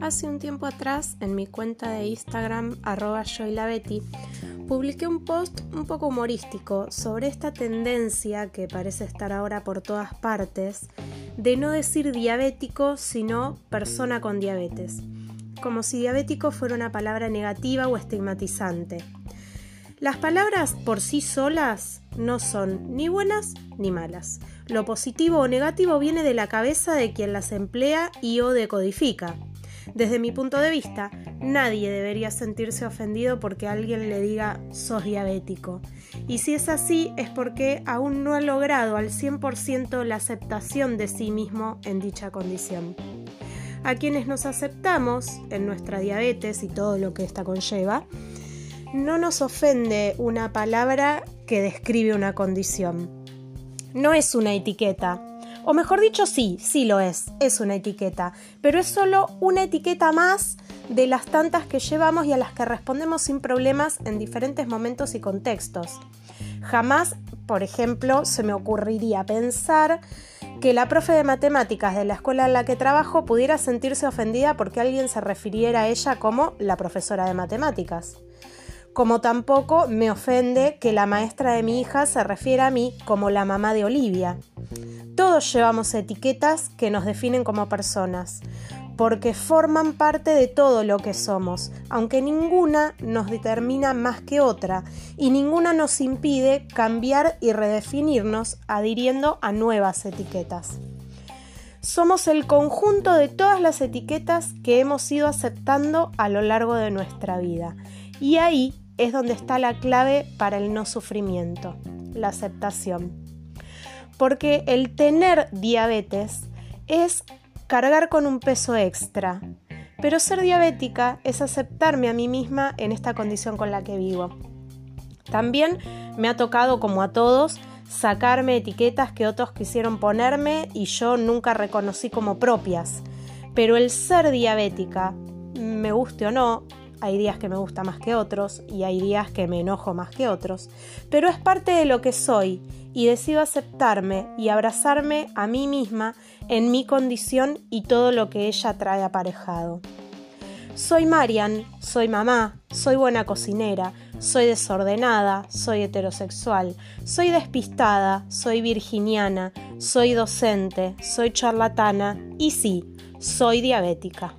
Hace un tiempo atrás, en mi cuenta de Instagram, arroba publiqué un post un poco humorístico sobre esta tendencia que parece estar ahora por todas partes de no decir diabético, sino persona con diabetes, como si diabético fuera una palabra negativa o estigmatizante. Las palabras por sí solas no son ni buenas ni malas. Lo positivo o negativo viene de la cabeza de quien las emplea y o decodifica. Desde mi punto de vista, nadie debería sentirse ofendido porque alguien le diga sos diabético. Y si es así, es porque aún no ha logrado al 100% la aceptación de sí mismo en dicha condición. A quienes nos aceptamos en nuestra diabetes y todo lo que ésta conlleva, no nos ofende una palabra que describe una condición. No es una etiqueta. O mejor dicho, sí, sí lo es, es una etiqueta, pero es solo una etiqueta más de las tantas que llevamos y a las que respondemos sin problemas en diferentes momentos y contextos. Jamás, por ejemplo, se me ocurriría pensar que la profe de matemáticas de la escuela en la que trabajo pudiera sentirse ofendida porque alguien se refiriera a ella como la profesora de matemáticas como tampoco me ofende que la maestra de mi hija se refiera a mí como la mamá de Olivia. Todos llevamos etiquetas que nos definen como personas, porque forman parte de todo lo que somos, aunque ninguna nos determina más que otra y ninguna nos impide cambiar y redefinirnos adhiriendo a nuevas etiquetas. Somos el conjunto de todas las etiquetas que hemos ido aceptando a lo largo de nuestra vida y ahí es donde está la clave para el no sufrimiento, la aceptación. Porque el tener diabetes es cargar con un peso extra, pero ser diabética es aceptarme a mí misma en esta condición con la que vivo. También me ha tocado, como a todos, sacarme etiquetas que otros quisieron ponerme y yo nunca reconocí como propias. Pero el ser diabética, me guste o no, hay días que me gusta más que otros y hay días que me enojo más que otros, pero es parte de lo que soy y decido aceptarme y abrazarme a mí misma en mi condición y todo lo que ella trae aparejado. Soy Marian, soy mamá, soy buena cocinera, soy desordenada, soy heterosexual, soy despistada, soy virginiana, soy docente, soy charlatana y sí, soy diabética.